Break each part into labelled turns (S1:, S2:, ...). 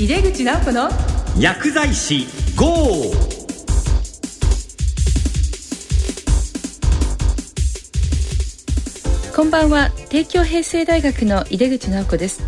S1: 井出口直子の
S2: 薬剤師 GO!
S1: こんばんは。帝京平成大学の井出口直子です。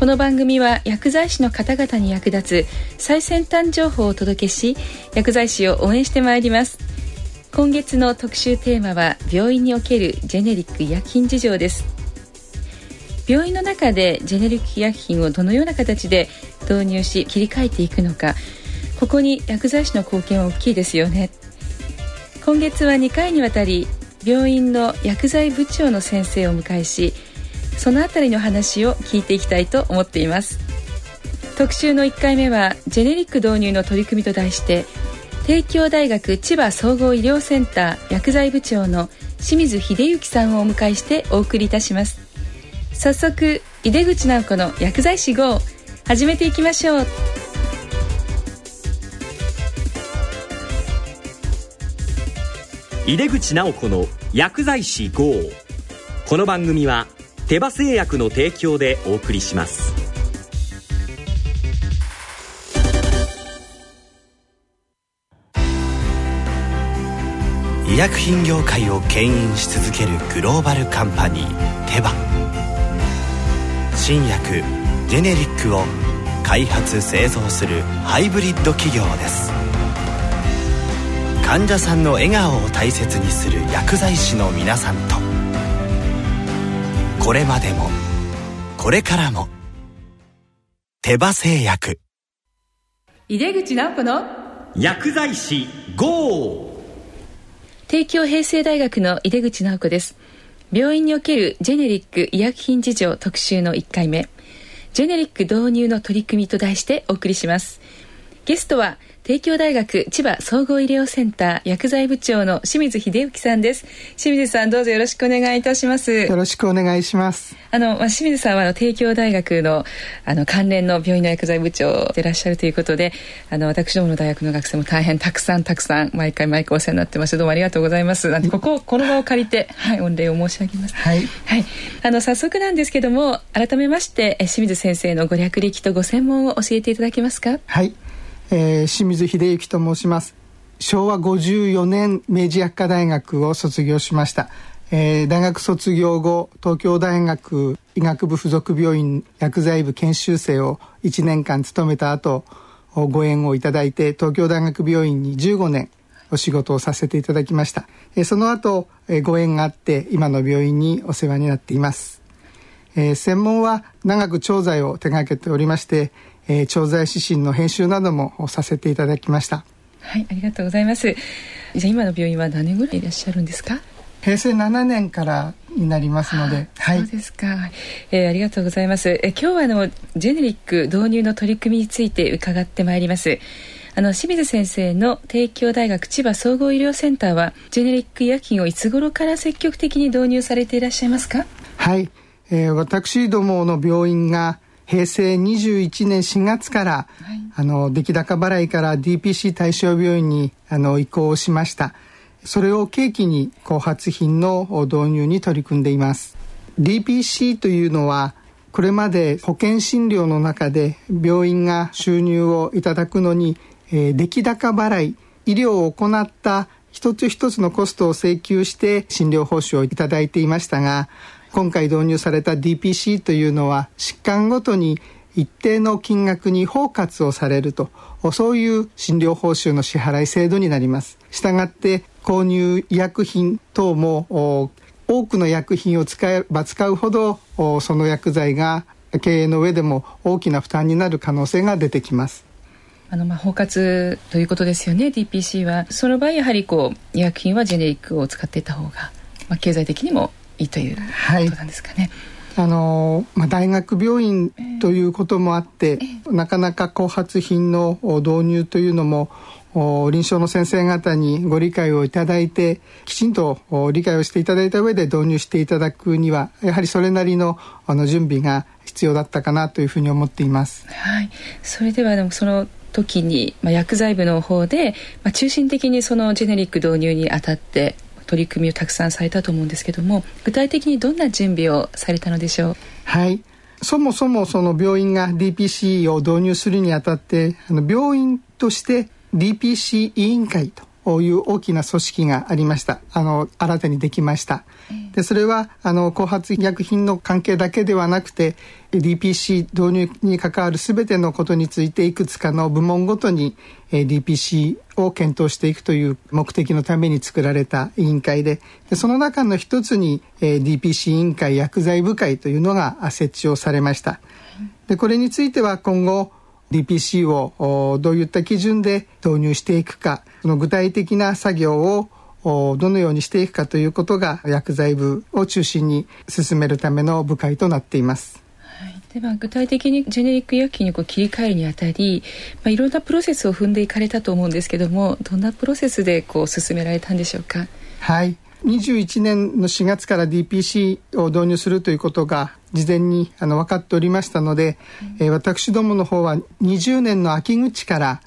S1: この番組は薬剤師の方々に役立つ最先端情報をお届けし薬剤師を応援してまいります。今月の特集テーマは病院におけるジェネリック医薬品事情です病院の中でジェネリック医薬品をどのような形で導入し切り替えていくのかここに薬剤師の貢献は大きいですよね。今月は2回にわたり病院の薬剤部長の先生を迎えしそのあたりの話を聞いていきたいと思っています。特集の1回目はジェネリック導入の取り組みと題して帝京大学千葉総合医療センター薬剤部長の清水秀幸さんをお迎えしてお送りいたします。早速井出口直子の薬剤師号始めていきましょう。
S2: 井出口直子の薬剤師 GO この番組は手羽製薬の提供でお送りします。
S3: 医薬品業界を牽引し続けるグローバルカンパニーテバ新薬ジェネリックを開発製造するハイブリッド企業です。患者さんの笑顔を大切にする薬剤師の皆さんと。これまでもこれからも手羽製薬。
S1: 井出口直子の
S2: 薬剤師 GO!
S1: 帝京平成大学の井出口直子です病院におけるジェネリック医薬品事情特集の1回目。ジェネリック導入の取り組みと題してお送りします。ゲストは帝京大学千葉総合医療センター薬剤部長の清水秀幸さんです。清水さんどうぞよろしくお願いいたします。
S4: よろしくお願いします。
S1: あの、まあ、清水さんはあの帝京大学のあの関連の病院の薬剤部長でいらっしゃるということであの私どもの大学の学生も大変たくさんたくさん毎回毎回お世話になってます。どうもありがとうございます。なんてこここの場を借りてはい。御礼を申し上げます。
S4: はい、
S1: はい、あの早速なんですけども改めまして清水先生のご略歴とご専門を教えていただけますか？
S4: はいえー、清水秀幸と申します。昭和54年明治薬科大学を卒業しました、えー、大学卒業後東京大学医学部附属病院薬剤部研修生を1年間務めた後ご縁をいただいて東京大学病院に15年お仕事をさせていただきました、えー、その後、えー、ご縁があって今の病院にお世話になっています、えー、専門は長く調剤を手掛けておりましてえー、調剤指針の編集などもさせていただきました。
S1: はいありがとうございます。じゃあ今の病院は何年ぐらいいらっしゃるんですか？
S4: 平成7年からになりますので、
S1: はい、そうですか、えー、ありがとうございます。え今日はあのジェネリック導入の取り組みについて伺ってまいります。あの清水先生の帝京大学千葉総合医療センターはジェネリック医薬品をいつ頃から積極的に導入されていらっしゃいますか？
S4: はい、えー、私どもの病院が平成21年4月から、はい、あの出来高払いから DPC 対象病院にあの移行しました。それを契機に後発品の導入に取り組んでいます。DPC というのはこれまで保険診療の中で病院が収入をいただくのに、えー、出来高払い医療を行った一つ一つのコストを請求して診療報酬をいただいていましたが今回導入された DPC というのは疾患ごとに一定の金額に包括をされるとそういう診療報酬の支払い制度になります。したがって購入医薬品等も多くの薬品を使えば使うほどその薬剤が経営の上でも大きな負担になる可能性が出てきます。
S1: あのまあ包括ということですよね。DPC は。その場合やはりこう医薬品はジェネリックを使っていた方が、まあ、経済的にもいいということなんですかね。
S4: はい、あのまあ、大学病院ということもあって、えー、なかなか後発品の導入というのも臨床の先生方にご理解をいただいてきちんと理解をしていただいた上で導入していただくにはやはりそれなりのあの準備が必要だったかなというふうに思っています。
S1: はい、それではでもその時に、まあ、薬剤部の方で、まあ、中心的にそのジェネリック導入にあたって取り組みをたくさんされたと思うんですけども具体的にどんな準備をされたのでしょう？
S4: はい。そもそもその病院が DPC を導入するにあたってあの病院として DPC 委員会という大きな組織がありました。あの新たにできました。でそれはあの後発医薬品の関係だけではなくて DPC 導入に関わる全てのことについていくつかの部門ごとに DPC を検討していくという目的のために作られた委員会ででその中の一つに DPC 委員会薬剤部会というのが設置をされました。でこれについては今後 DPC をどういった基準で導入していくかその具体的な作業をどのようにしていくかということが薬剤部を中心に進めるための部会となっています。
S1: では具体的にジェネリック医薬品にこう切り替えるにあたり、まあ、いろんなプロセスを踏んでいかれたと思うんですけどもどんなプロセスでこう進められたんでしょうか？
S4: はい21年の4月から DPC を導入するということが事前にあの分かっておりましたので、うん、えー、私どもの方は20年の秋口から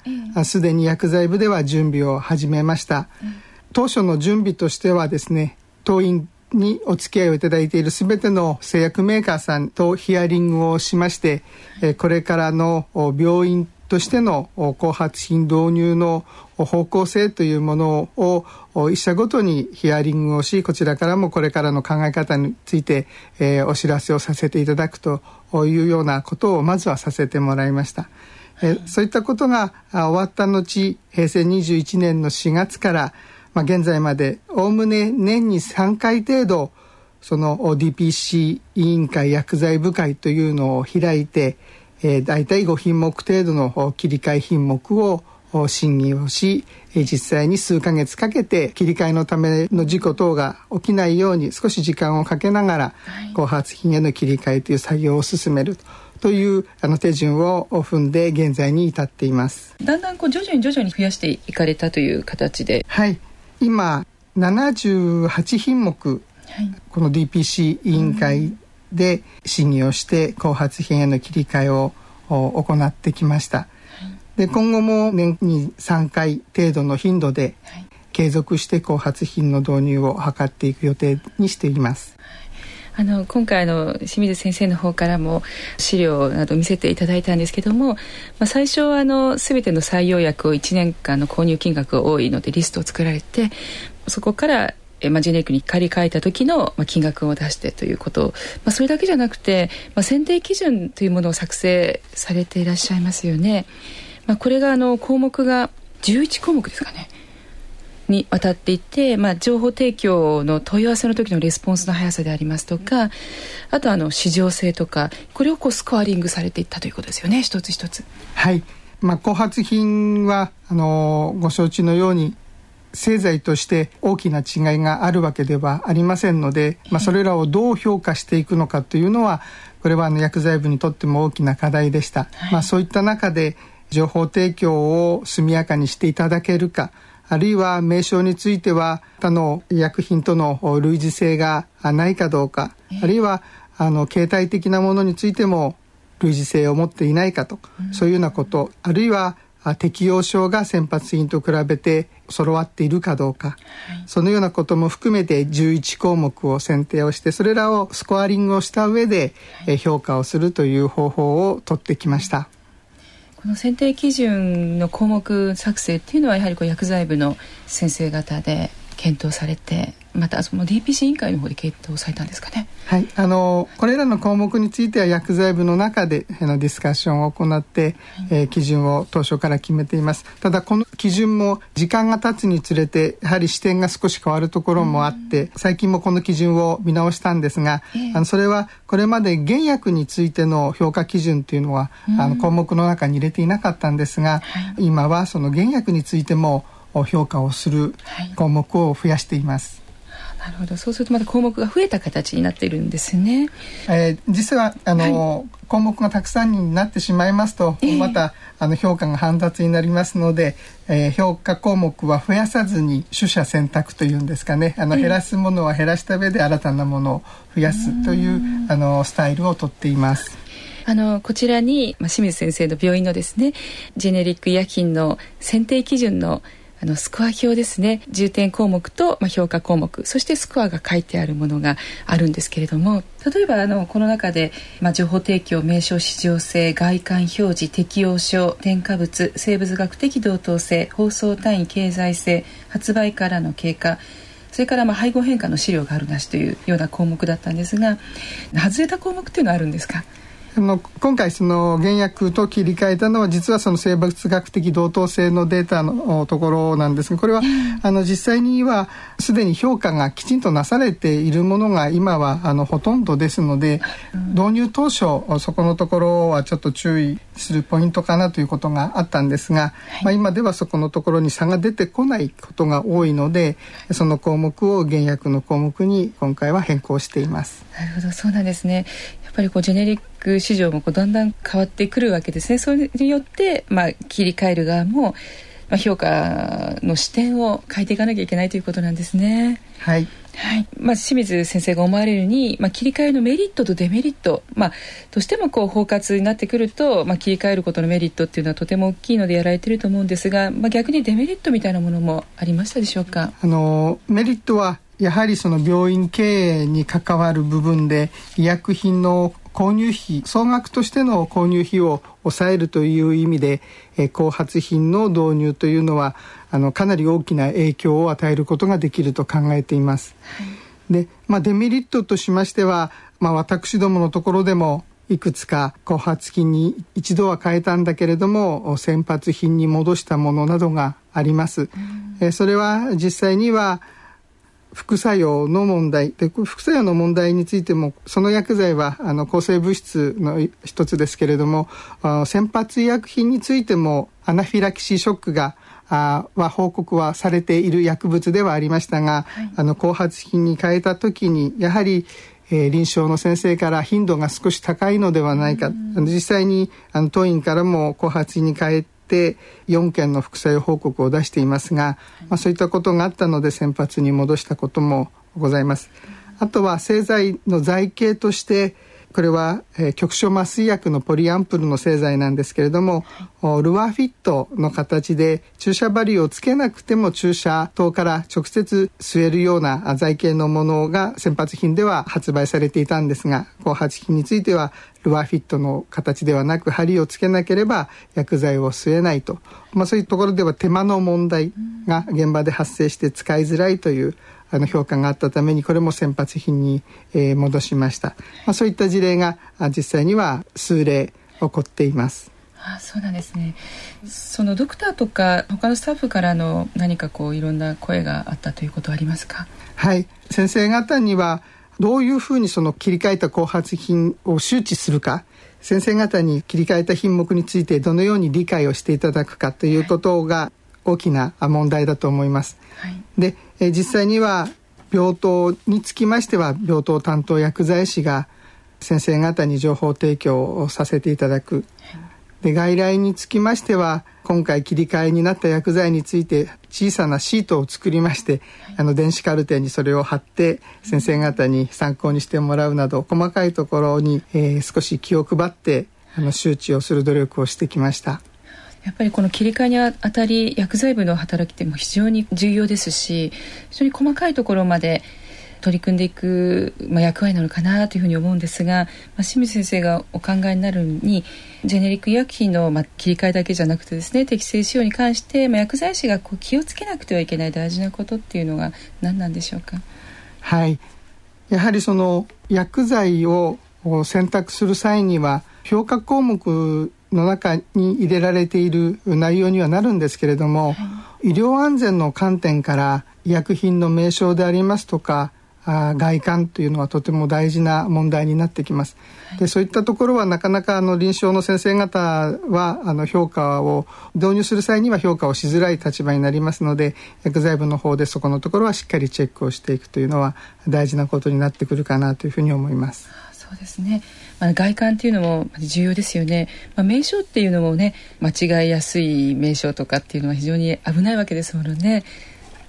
S4: すで、うん、に薬剤部では準備を始めました、うん、当初の準備としてはですね当院にお付き合いをいただいている全ての製薬メーカーさんとヒアリングをしまして、えー、これからの病院としての後発品導入の方向性というものを一社ごとにヒアリングをしこちらからもこれからの考え方について、えー、お知らせをさせていただくというようなことをまずはさせてもらいました。えー、そういったことが終わった後平成21年の4月から、まあ、現在までおおむね年に3回程度その DPC 委員会薬剤部会というのを開いてえー、大体5品目程度の切り替え品目を審議をし実際に数ヶ月かけて切り替えのための事故等が起きないように少し時間をかけながら後発品への切り替えという作業を進めるというあの手順を踏んで現在に至っています。
S1: だんだんこう徐々に徐々に増やしていかれたという形で。
S4: はい。今78品目、はい、この DPC 委員会で審議をして後発品への切り替えを行ってきました。で今後も年に3回程度の頻度で継続して後発品の導入を図っていく予定にしています。
S1: あの今回の清水先生の方からも資料など見せていただいたんですけども、まあ、最初はあの全ての採用薬を1年間の購入金額が多いのでリストを作られてそこからえまあ、ジェネリックに借り換えた時の、まあ、金額を出してということまあ、それだけじゃなくて、まあ、選定基準というものを作成されていらっしゃいますよね。まあ、これがあの項目が11項目ですかねにわたっていて、まあ、情報提供の問い合わせの時のレスポンスの速さでありますとかあとあの市場性とかこれをこうスコアリングされていったということですよね一つ一つ。
S4: はいまあ、後発品はあのご承知のように製剤として大きな違いがあるわけではありませんので、まあ、それらをどう評価していくのかというのはこれはあの薬剤部にとっても大きな課題でした、はい、まあ、そういった中で情報提供を速やかにしていただけるかあるいは名称については他の医薬品との類似性がないかどうか、あるいはあの携帯的なものについても類似性を持っていないかと、そういうようなことあるいは適用症が先発品と比べて揃わっているかどうか、はい、そのようなことも含めて11項目を選定をしてそれらをスコアリングをした上で、はい、評価をするという方法をとってきました。
S1: この選定基準の項目作成っていうのはやはりこう薬剤部の先生方で検討されてまたその DPC 委員会の方で検討されたんですかね。
S4: はい、あのこれらの項目については薬剤部の中であのディスカッションを行って、はい、えー、基準を当初から決めています。ただこの基準も時間が経つにつれてやはり視点が少し変わるところもあって、最近もこの基準を見直したんですが、あのそれはこれまで原薬についての評価基準というのは、あの項目の中に入れていなかったんですが、はい、今はその原薬についても評価をする項目を増やしています。
S1: なるほど。そうするとまた項目が増えた形になっているんですね。
S4: えー、実はあの、はい、項目がたくさんになってしまいますと、えー、またあの評価が煩雑になりますので、えー、評価項目は増やさずに取捨選択というんですかね。あの、減らすものは減らした上で新たなものを増やすというあのスタイルをとっています。
S1: あのこちらに、まあ、清水先生の病院のですねジェネリック医薬品の選定基準のあのスコア表ですね。重点項目と、まあ、評価項目。そしてスコアが書いてあるものがあるんですけれども。例えばあのこの中で、まあ、情報提供名称市場性外観表示適用書添加物生物学的同等性放送単位経済性発売からの経過それからまあ配合変化の資料があるなしというような項目だったんですが外れた項目っていうのはあるんですか？
S4: あの今回その原薬と切り替えたのは実はその生物学的同等性のデータのところなんですがこれはあの実際にはすでに評価がきちんとなされているものが今はあのほとんどですので導入当初そこのところはちょっと注意するポイントかなということがあったんですが、まあ、今ではそこのところに差が出てこないことが多いのでその項目を原薬の項目に今回は変更しています。
S1: なるほど。そうなんですね。っぱりこうジェネリック市場もこうだんだん変わってくるわけですね。それによって、まあ、切り替える側も、まあ、評価の視点を変えていかなきゃいけないということなんですね。
S4: はい。
S1: はい。まあ、清水先生が思われるに、まあ、切り替えのメリットとデメリット、まあ、どうしてもこう包括になってくると、まあ、切り替えることのメリットっていうのはとても大きいのでやられてると思うんですが、まあ、逆にデメリットみたいなものもありましたでしょうか？
S4: あのメリットはやはりその病院経営に関わる部分で医薬品の購入費総額としての購入費を抑えるという意味で、え後発品の導入というのはあのかなり大きな影響を与えることができると考えています。はい、で、まあ、デメリットとしましては、まあ、私どものところでもいくつか後発品に一度は変えたんだけれども先発品に戻したものなどがあります。えそれは実際には副作用の問題で副作用の問題についてもその薬剤はあの抗生物質の一つですけれども先発医薬品についてもアナフィラキシーショックがあは報告はされている薬物ではありましたが、はい、あの後発品に変えた時にやはりえー、臨床の先生から頻度が少し高いのではないか、実際にあの当院からも後発に変えて4件の副作用報告を出していますが、まあ、そういったことがあったので先発に戻したこともございます。あとは製剤の剤形としてこれは、えー、局所麻酔薬のポリアンプルの製剤なんですけれども、はい、ルアーフィットの形で注射針をつけなくても注射塔から直接吸えるような剤形のものが先発品では発売されていたんですが後発品についてはルアーフィットの形ではなく針をつけなければ薬剤を吸えないと、まあ、そういうところでは手間の問題が現場で発生して使いづらいというあの評価があったためにこれも先発品に、えー、戻しました、まあ、そういった事例が実際には数例起こっています。
S1: あそうなんですね。そのドクターとか他のスタッフからの何かこういろんな声があったということはありますか？
S4: はい。先生方にはどういうふうにその切り替えた後発品を周知するか。先生方に切り替えた品目についてどのように理解をしていただくかということが大きな問題だと思います。はい、でえ実際には病棟につきましては病棟担当薬剤師が先生方に情報提供をさせていただく。で外来につきましては今回切り替えになった薬剤について小さなシートを作りまして、あの電子カルテにそれを貼って先生方に参考にしてもらうなど細かいところに、えー、少し気を配ってあの周知をする努力をしてきました。
S1: やっぱりこの切り替えにあたり薬剤部の働きっても非常に重要ですし非常に細かいところまで取り組んでいく、まあ、役割なのかなというふうに思うんですが、まあ、清水先生がお考えになるにジェネリック医薬品の、まあ、切り替えだけじゃなくてですね適正使用に関して、まあ、薬剤師がこう気をつけなくてはいけない大事なことっていうのが何なんでしょうか？
S4: はい。やはりその薬剤を選択する際には評価項目の中に入れられている内容にはなるんですけれども、はい、医療安全の観点から医薬品の名称でありますとかあ外観というのはとても大事な問題になってきます。はい、でそういったところはなかなかあの臨床の先生方はあの評価を導入する際には評価をしづらい立場になりますので薬剤部の方でそこのところはしっかりチェックをしていくというのは大事なことになってくるかなというふうに思います。
S1: そうですねまあ、外観っていうのも重要ですよね、まあ、名称っていうのもね間違いやすい名称とかっていうのは非常に危ないわけですものね。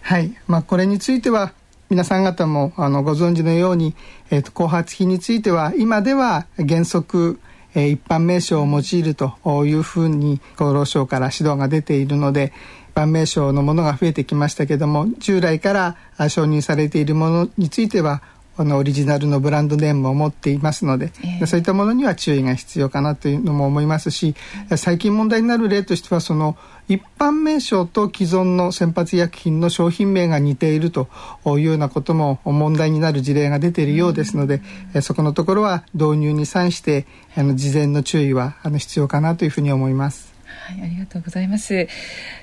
S4: はい、まあ、これについては皆さん方もあのご存知のように、えーと、後発品については今では原則、え一般名称を用いるというふうに厚労省から指導が出ているので一般名称のものが増えてきましたけども従来から承認されているものについてはこのオリジナルのブランドネームを持っていますので、えー、そういったものには注意が必要かなというのも思いますし最近問題になる例としてはその一般名称と既存の先発医薬品の商品名が似ているというようなことも問題になる事例が出ているようですので、うん、そこのところは導入に際してあの事前の注意はあの必要かなというふうに思います。
S1: はい、ありがとうございます。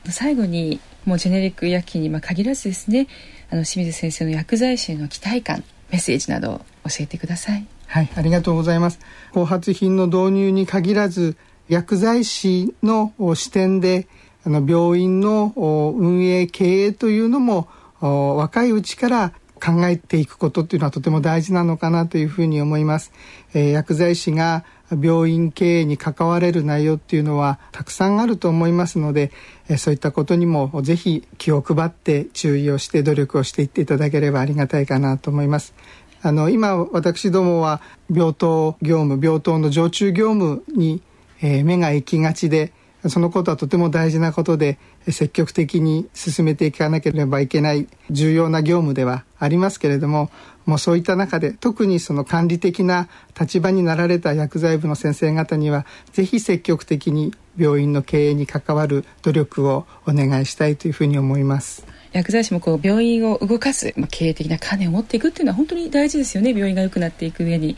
S1: 最後にもうジェネリック医薬品にま限らずですね、あの清水先生の薬剤師への期待感メッセージなど教えてください。
S4: はいありがとうございます。後発品の導入に限らず薬剤師の視点であの病院の運営経営というのも若いうちから考えていくことというのはとても大事なのかなというふうに思います、えー、薬剤師が病院経営に関われる内容っていうのはたくさんあると思いますので、そういったことにもぜひ気を配って注意をして努力をしていっていただければありがたいかなと思います。あの今私どもは病棟業務病棟の常駐業務に、え目が行きがちでそのことはとても大事なことで積極的に進めていかなければいけない重要な業務ではありますけれどももうそういった中で特にその管理的な立場になられた薬剤部の先生方にはぜひ積極的に病院の経営に関わる努力をお願いしたいというふうに思います。
S1: 薬剤師もこう病院を動かす、まあ、経営的な観念を持っていくっていうのは本当に大事ですよね。病院が良くなっていく上に。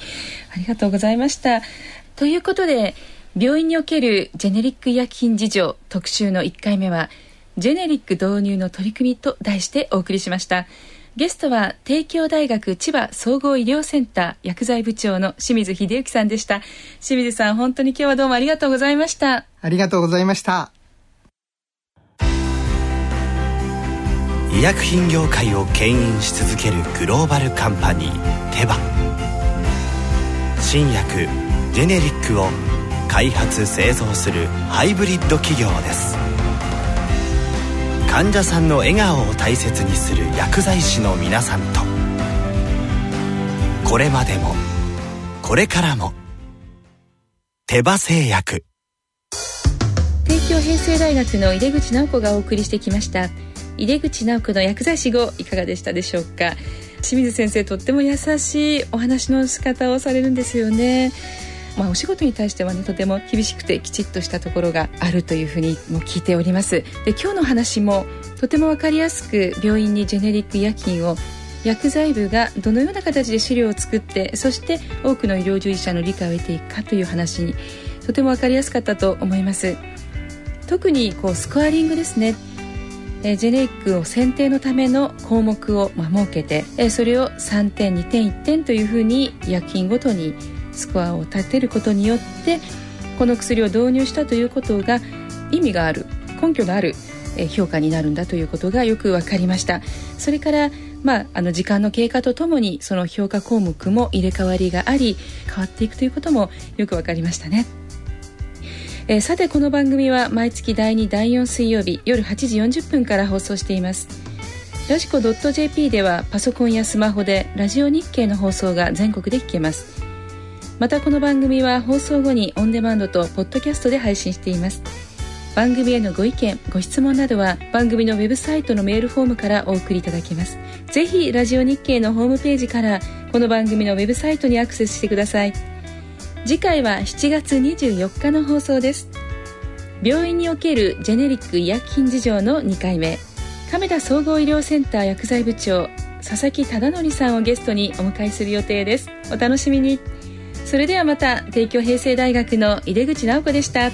S1: ありがとうございました。ということで病院におけるジェネリック医薬品事情特集の1回目はジェネリック導入の取り組みと題してお送りしました。ゲストは帝京大学千葉総合医療センター薬剤部長の清水秀幸さんでした。清水さん本当に今日はどうもありがとうございました。
S4: ありがとうございました。
S3: 医薬品業界を牽引し続けるグローバルカンパニーテバ。新薬ジェネリックを開発製造するハイブリッド企業です。患者さんの笑顔を大切にする薬剤師の皆さんと。これまでもこれからも手羽製薬。
S1: 帝京平成大学の井出口直子がお送りしてきました。井出口直子の薬剤師号いかがでしたでしょうか？清水先生とっても優しいお話の仕方をされるんですよね。まあ、お仕事に対してはねとても厳しくてきちっとしたところがあるというふうにも聞いております。で今日の話もとても分かりやすく病院にジェネリック医薬品を薬剤部がどのような形で資料を作ってそして多くの医療従事者の理解を得ていくかという話にとても分かりやすかったと思います。特にこうスコアリングですね。えジェネリックを選定のための項目を、まあ、設けて、えそれを3点2点1点というふうに医薬品ごとにスコアを立てることによってこの薬を導入したということが意味がある根拠のある評価になるんだということがよく分かりました。それから、まあ、あの時間の経過とともにその評価項目も入れ替わりがあり変わっていくということもよく分かりましたね。え、さてこの番組は毎月第2第4水曜日夜8時40分から放送しています。ラジコ .jp ではパソコンやスマホでラジオ日経の放送が全国で聞けます。またこの番組は放送後にオンデマンドとポッドキャストで配信しています。番組へのご意見ご質問などは番組のウェブサイトのメールフォームからお送りいただけます。ぜひラジオ日経のホームページからこの番組のウェブサイトにアクセスしてください。次回は7月24日の放送です。病院におけるジェネリック医薬品事情の2回目。亀田総合医療センター薬剤部長佐々木忠則さんをゲストにお迎えする予定です。お楽しみに。それではまた帝京平成大学の井出口直子でした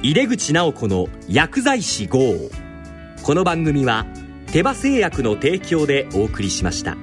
S2: 井出口直子の薬剤師号この番組は手羽製薬の提供でお送りしました。